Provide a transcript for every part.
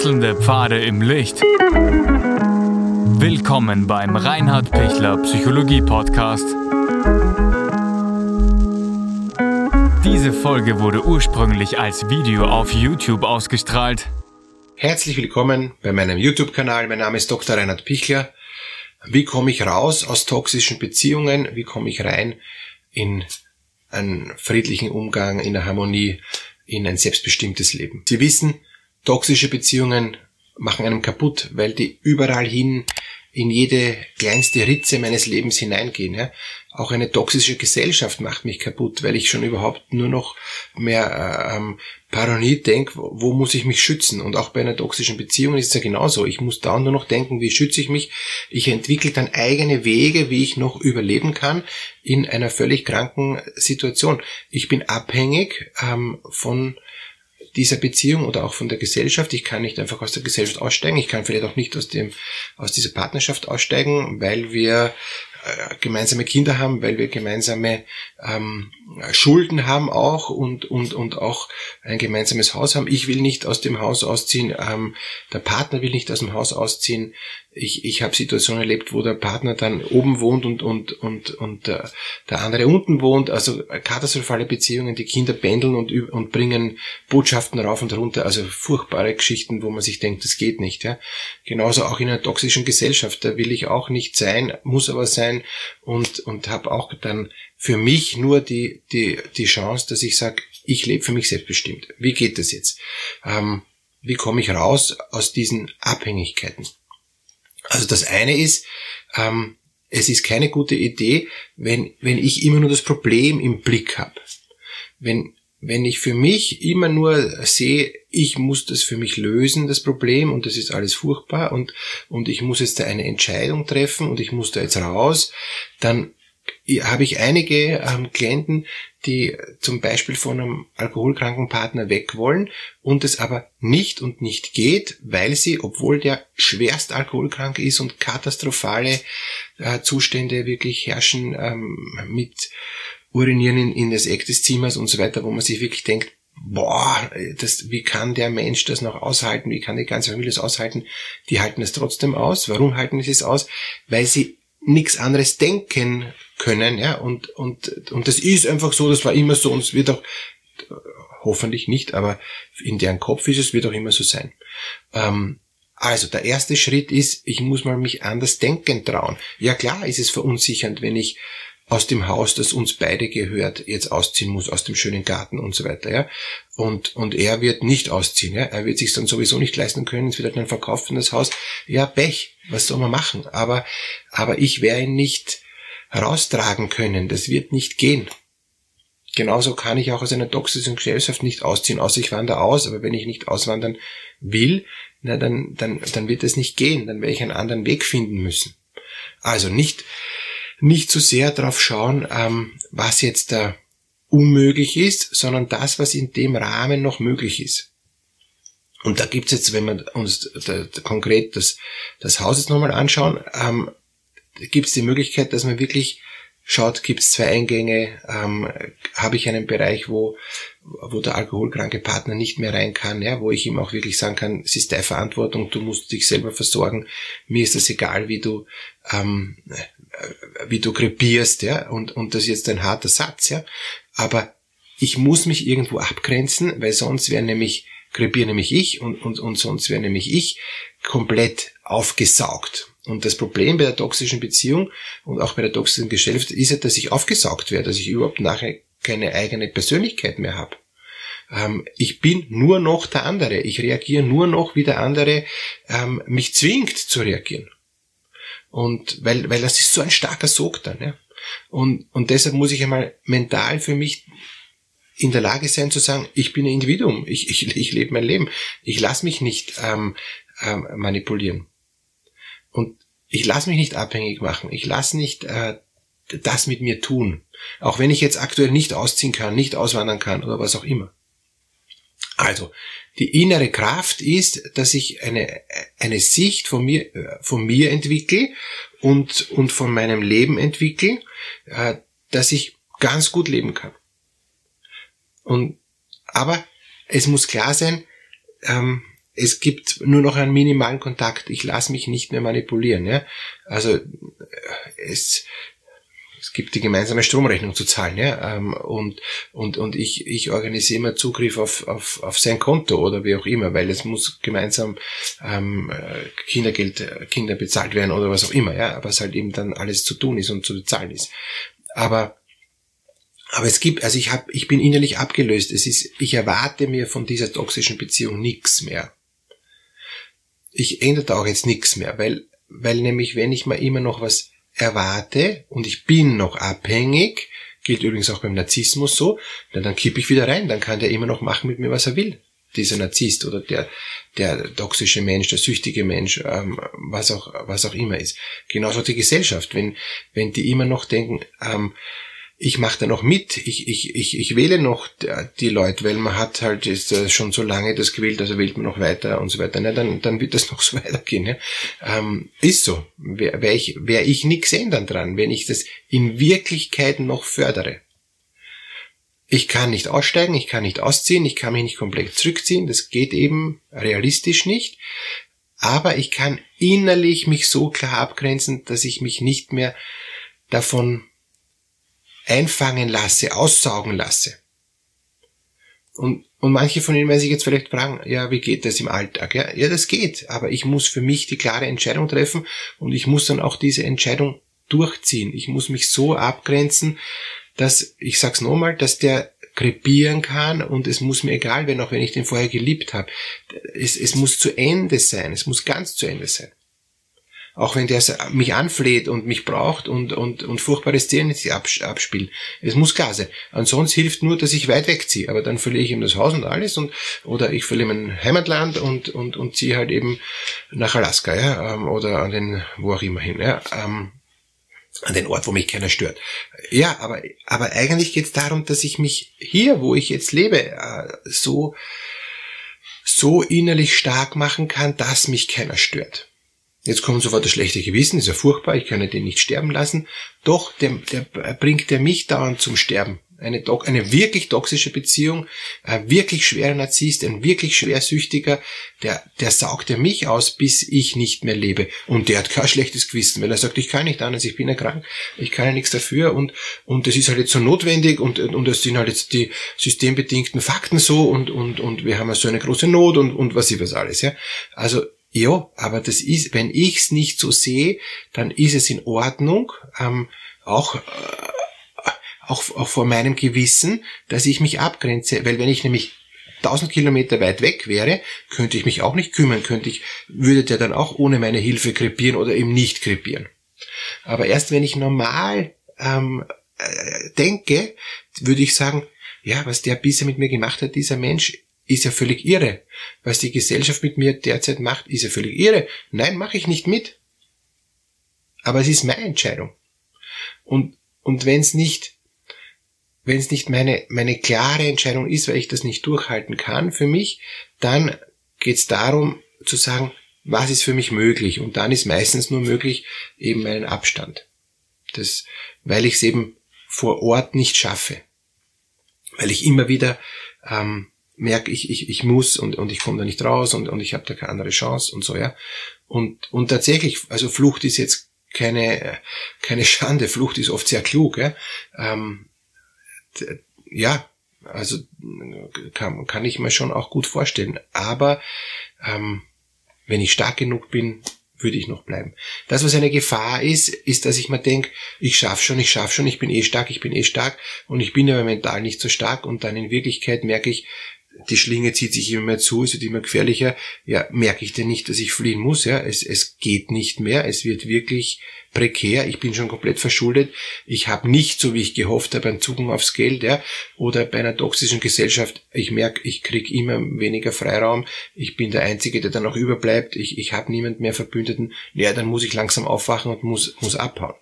Wechselnde Pfade im Licht. Willkommen beim Reinhard Pichler Psychologie Podcast. Diese Folge wurde ursprünglich als Video auf YouTube ausgestrahlt. Herzlich willkommen bei meinem YouTube-Kanal. Mein Name ist Dr. Reinhard Pichler. Wie komme ich raus aus toxischen Beziehungen? Wie komme ich rein in einen friedlichen Umgang, in eine Harmonie, in ein selbstbestimmtes Leben? Sie wissen, toxische Beziehungen machen einem kaputt, weil die überall hin in jede kleinste Ritze meines Lebens hineingehen. Ja? Auch eine toxische Gesellschaft macht mich kaputt, weil ich schon überhaupt nur noch mehr ähm, paranoid denke, wo, muss ich mich schützen? Und auch bei einer toxischen Beziehung ist es ja genauso. Ich muss da nur noch denken, wie schütze ich mich? Ich entwickle dann eigene Wege, wie ich noch überleben kann in einer völlig kranken Situation. Ich bin abhängig ähm, von dieser Beziehung oder auch von der Gesellschaft. Ich kann nicht einfach aus der Gesellschaft aussteigen. Ich kann vielleicht auch nicht aus dem, aus dieser Partnerschaft aussteigen, weil wir äh, gemeinsame Kinder haben, weil wir gemeinsame ähm, Schulden haben auch und, und, und auch ein gemeinsames Haus haben. Ich will nicht aus dem Haus ausziehen, ähm, der Partner will nicht aus dem Haus ausziehen. Ich, ich habe Situationen erlebt, wo der Partner dann oben wohnt und, und, und, und äh, der andere unten wohnt. Also katastrophale Beziehungen, die Kinder pendeln und, und bringen Botschaften rauf und runter. Also furchtbare Geschichten, wo man sich denkt, das geht nicht. Ja? Genauso auch in einer toxischen Gesellschaft. Da will ich auch nicht sein, muss aber sein und, und habe auch dann für mich nur die, die, die Chance, dass ich sage, ich lebe für mich selbstbestimmt. Wie geht das jetzt? Ähm, wie komme ich raus aus diesen Abhängigkeiten? Also das eine ist, ähm, es ist keine gute Idee, wenn, wenn ich immer nur das Problem im Blick habe. Wenn, wenn ich für mich immer nur sehe, ich muss das für mich lösen, das Problem, und das ist alles furchtbar, und, und ich muss jetzt da eine Entscheidung treffen und ich muss da jetzt raus, dann habe ich einige ähm, Klienten, die zum Beispiel von einem alkoholkranken Partner weg wollen und es aber nicht und nicht geht, weil sie, obwohl der schwerst alkoholkrank ist und katastrophale äh, Zustände wirklich herrschen ähm, mit Urinieren in, in das Eck des Zimmers und so weiter, wo man sich wirklich denkt, boah, das, wie kann der Mensch das noch aushalten? Wie kann die ganze Familie das aushalten? Die halten es trotzdem aus. Warum halten sie es aus? Weil sie nichts anderes denken können, ja, und, und, und das ist einfach so, das war immer so und es wird auch, hoffentlich nicht, aber in deren Kopf ist es, wird auch immer so sein. Ähm, also der erste Schritt ist, ich muss mal mich anders denken trauen. Ja klar ist es verunsichernd, wenn ich aus dem Haus, das uns beide gehört, jetzt ausziehen muss, aus dem schönen Garten und so weiter, ja. Und, und er wird nicht ausziehen, ja. Er wird sich dann sowieso nicht leisten können, es wird dann verkauft in das Haus. Ja, Pech. Was soll man machen? Aber, aber ich werde ihn nicht raustragen können. Das wird nicht gehen. Genauso kann ich auch aus einer toxischen Gesellschaft nicht ausziehen, außer ich wandere aus. Aber wenn ich nicht auswandern will, na, dann, dann, dann wird es nicht gehen. Dann werde ich einen anderen Weg finden müssen. Also nicht, nicht zu sehr darauf schauen, ähm, was jetzt da unmöglich ist, sondern das, was in dem Rahmen noch möglich ist. Und da gibt's jetzt, wenn wir uns da, da konkret das, das Haus jetzt nochmal anschauen, ähm, gibt's die Möglichkeit, dass man wirklich schaut, gibt's zwei Eingänge, ähm, habe ich einen Bereich, wo, wo der alkoholkranke Partner nicht mehr rein kann, ja, wo ich ihm auch wirklich sagen kann, es ist deine Verantwortung, du musst dich selber versorgen, mir ist das egal, wie du, ähm, wie du krepierst, ja, und, und das ist jetzt ein harter Satz, ja, aber ich muss mich irgendwo abgrenzen, weil sonst wäre nämlich krepiere nämlich ich und, und, und sonst wäre nämlich ich komplett aufgesaugt. Und das Problem bei der toxischen Beziehung und auch bei der toxischen Gesellschaft ist ja, dass ich aufgesaugt werde, dass ich überhaupt nachher keine eigene Persönlichkeit mehr habe. Ähm, ich bin nur noch der andere. Ich reagiere nur noch, wie der andere ähm, mich zwingt zu reagieren. Und weil, weil das ist so ein starker Sog dann. Ja? Und, und deshalb muss ich einmal mental für mich in der Lage sein zu sagen, ich bin ein Individuum, ich, ich, ich lebe mein Leben, ich lasse mich nicht ähm, ähm, manipulieren. Und ich lasse mich nicht abhängig machen, ich lasse nicht äh, das mit mir tun. Auch wenn ich jetzt aktuell nicht ausziehen kann, nicht auswandern kann oder was auch immer. Also, die innere Kraft ist, dass ich eine, eine Sicht von mir, äh, von mir entwickle und, und von meinem Leben entwickle, äh, dass ich ganz gut leben kann. Und, aber es muss klar sein, ähm, es gibt nur noch einen minimalen Kontakt. Ich lasse mich nicht mehr manipulieren. Ja? Also äh, es, es gibt die gemeinsame Stromrechnung zu zahlen, ja, ähm, und, und, und ich, ich organisiere immer Zugriff auf, auf, auf sein Konto oder wie auch immer, weil es muss gemeinsam ähm, Kindergeld, äh, Kinder bezahlt werden oder was auch immer, ja, es halt eben dann alles zu tun ist und zu bezahlen ist. Aber aber es gibt, also ich habe, ich bin innerlich abgelöst. Es ist, ich erwarte mir von dieser toxischen Beziehung nichts mehr. Ich ändere da auch jetzt nichts mehr, weil, weil nämlich, wenn ich mal immer noch was erwarte und ich bin noch abhängig, gilt übrigens auch beim Narzissmus so, dann, dann kippe ich wieder rein, dann kann der immer noch machen mit mir, was er will. Dieser Narzisst oder der, der toxische Mensch, der süchtige Mensch, ähm, was auch, was auch immer ist. Genauso die Gesellschaft, wenn, wenn die immer noch denken, ähm, ich mache da noch mit, ich, ich, ich, ich wähle noch die Leute, weil man hat halt ist äh, schon so lange das gewählt, also wählt man noch weiter und so weiter. Ne, dann, dann wird das noch so weitergehen. Ne? Ähm, ist so. Wäre wär ich, wär ich nichts ändern dran, wenn ich das in Wirklichkeit noch fördere. Ich kann nicht aussteigen, ich kann nicht ausziehen, ich kann mich nicht komplett zurückziehen, das geht eben realistisch nicht. Aber ich kann innerlich mich so klar abgrenzen, dass ich mich nicht mehr davon einfangen lasse, aussaugen lasse. Und, und manche von Ihnen werden sich jetzt vielleicht fragen, ja, wie geht das im Alltag? Ja, ja, das geht, aber ich muss für mich die klare Entscheidung treffen und ich muss dann auch diese Entscheidung durchziehen. Ich muss mich so abgrenzen, dass, ich sag's nochmal, dass der krepieren kann und es muss mir egal werden, auch wenn ich den vorher geliebt habe. Es, es muss zu Ende sein, es muss ganz zu Ende sein auch wenn der mich anfleht und mich braucht und, und, und furchtbare Szenen abspielt. Es muss klar sein. Ansonsten hilft nur, dass ich weit wegziehe. Aber dann verliere ich ihm das Haus und alles und, oder ich verliere mein Heimatland und, und, und ziehe halt eben nach Alaska, ja, ähm, oder an den, wo auch immer hin, ja, ähm, an den Ort, wo mich keiner stört. Ja, aber, aber eigentlich geht es darum, dass ich mich hier, wo ich jetzt lebe, äh, so, so innerlich stark machen kann, dass mich keiner stört. Jetzt kommt sofort das schlechte Gewissen, ist ja furchtbar, ich kann ja den nicht sterben lassen. Doch, der, der bringt der mich dauernd zum Sterben. Eine, eine wirklich toxische Beziehung, ein wirklich schwerer Narzisst, ein wirklich schwersüchtiger, der, der saugt ja mich aus, bis ich nicht mehr lebe. Und der hat kein schlechtes Gewissen, weil er sagt, ich kann nicht anders, ich bin ja krank, ich kann ja nichts dafür und, und das ist halt jetzt so notwendig und, und das sind halt jetzt die systembedingten Fakten so und, und, und wir haben ja so eine große Not und, und was ich was alles, ja. Also, ja, aber das ist, wenn ich's nicht so sehe, dann ist es in Ordnung, ähm, auch, äh, auch, auch vor meinem Gewissen, dass ich mich abgrenze, weil wenn ich nämlich 1000 Kilometer weit weg wäre, könnte ich mich auch nicht kümmern, könnte ich, würde der dann auch ohne meine Hilfe krepieren oder eben nicht krepieren. Aber erst wenn ich normal ähm, äh, denke, würde ich sagen, ja, was der bisher mit mir gemacht hat, dieser Mensch, ist ja völlig irre. Was die Gesellschaft mit mir derzeit macht, ist ja völlig irre. Nein, mache ich nicht mit. Aber es ist meine Entscheidung. Und, und wenn es nicht, wenn es nicht meine, meine klare Entscheidung ist, weil ich das nicht durchhalten kann für mich, dann geht es darum zu sagen, was ist für mich möglich? Und dann ist meistens nur möglich eben meinen Abstand. Das, weil ich es eben vor Ort nicht schaffe. Weil ich immer wieder ähm, merke ich, ich, ich muss und, und ich komme da nicht raus und, und ich habe da keine andere Chance und so, ja. Und, und tatsächlich, also Flucht ist jetzt keine, keine Schande, Flucht ist oft sehr klug, ja. Ähm, ja, also kann, kann ich mir schon auch gut vorstellen. Aber ähm, wenn ich stark genug bin, würde ich noch bleiben. Das, was eine Gefahr ist, ist, dass ich mir denke, ich schaff schon, ich schaff schon, ich bin eh stark, ich bin eh stark und ich bin aber mental nicht so stark und dann in Wirklichkeit merke ich, die Schlinge zieht sich immer mehr zu, es wird immer gefährlicher, ja, merke ich denn nicht, dass ich fliehen muss, ja, es, es geht nicht mehr, es wird wirklich prekär, ich bin schon komplett verschuldet, ich habe nicht, so wie ich gehofft habe, einen Zugang aufs Geld, ja, oder bei einer toxischen Gesellschaft, ich merke, ich krieg immer weniger Freiraum, ich bin der Einzige, der dann noch überbleibt, ich, ich habe niemand mehr Verbündeten, ja, dann muss ich langsam aufwachen und muss, muss abhauen.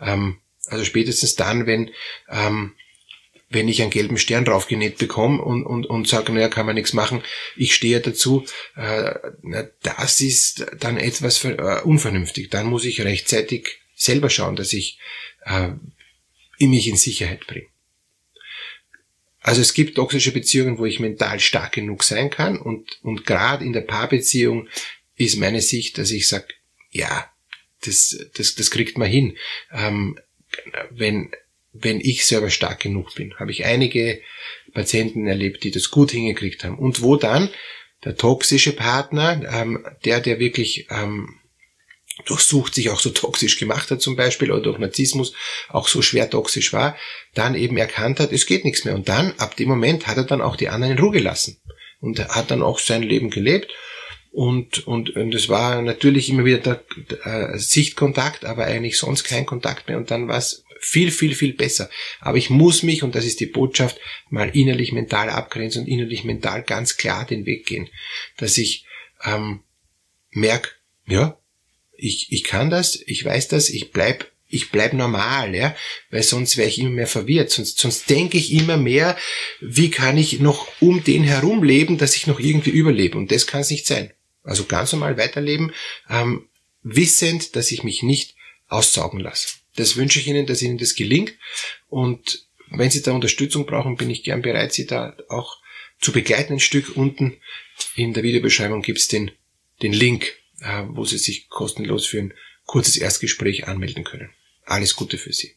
Ähm, also spätestens dann, wenn ähm, wenn ich einen gelben Stern draufgenäht bekomme und, und, und sage, naja, kann man nichts machen, ich stehe dazu, äh, das ist dann etwas äh, unvernünftig. Dann muss ich rechtzeitig selber schauen, dass ich äh, mich in Sicherheit bringe. Also es gibt toxische Beziehungen, wo ich mental stark genug sein kann und, und gerade in der Paarbeziehung ist meine Sicht, dass ich sage, ja, das, das, das kriegt man hin. Ähm, wenn, wenn ich selber stark genug bin, habe ich einige Patienten erlebt, die das gut hingekriegt haben. Und wo dann der toxische Partner, ähm, der, der wirklich ähm, durchsucht sich auch so toxisch gemacht hat zum Beispiel oder durch Narzissmus auch so schwer toxisch war, dann eben erkannt hat, es geht nichts mehr. Und dann, ab dem Moment, hat er dann auch die anderen in Ruhe gelassen und hat dann auch sein Leben gelebt. Und, und, und es war natürlich immer wieder der, der äh, Sichtkontakt, aber eigentlich sonst kein Kontakt mehr. Und dann war es viel, viel, viel besser. Aber ich muss mich, und das ist die Botschaft, mal innerlich mental abgrenzen und innerlich mental ganz klar den Weg gehen. Dass ich ähm, merke, ja, ich, ich kann das, ich weiß das, ich bleib ich bleib normal, ja, weil sonst wäre ich immer mehr verwirrt, sonst, sonst denke ich immer mehr, wie kann ich noch um den herum leben, dass ich noch irgendwie überlebe und das kann es nicht sein. Also ganz normal weiterleben, ähm, wissend, dass ich mich nicht aussaugen lasse. Das wünsche ich Ihnen, dass Ihnen das gelingt und wenn Sie da Unterstützung brauchen, bin ich gern bereit, Sie da auch zu begleiten ein Stück. Unten in der Videobeschreibung gibt's den, den Link äh, wo Sie sich kostenlos für ein kurzes Erstgespräch anmelden können. Alles Gute für Sie.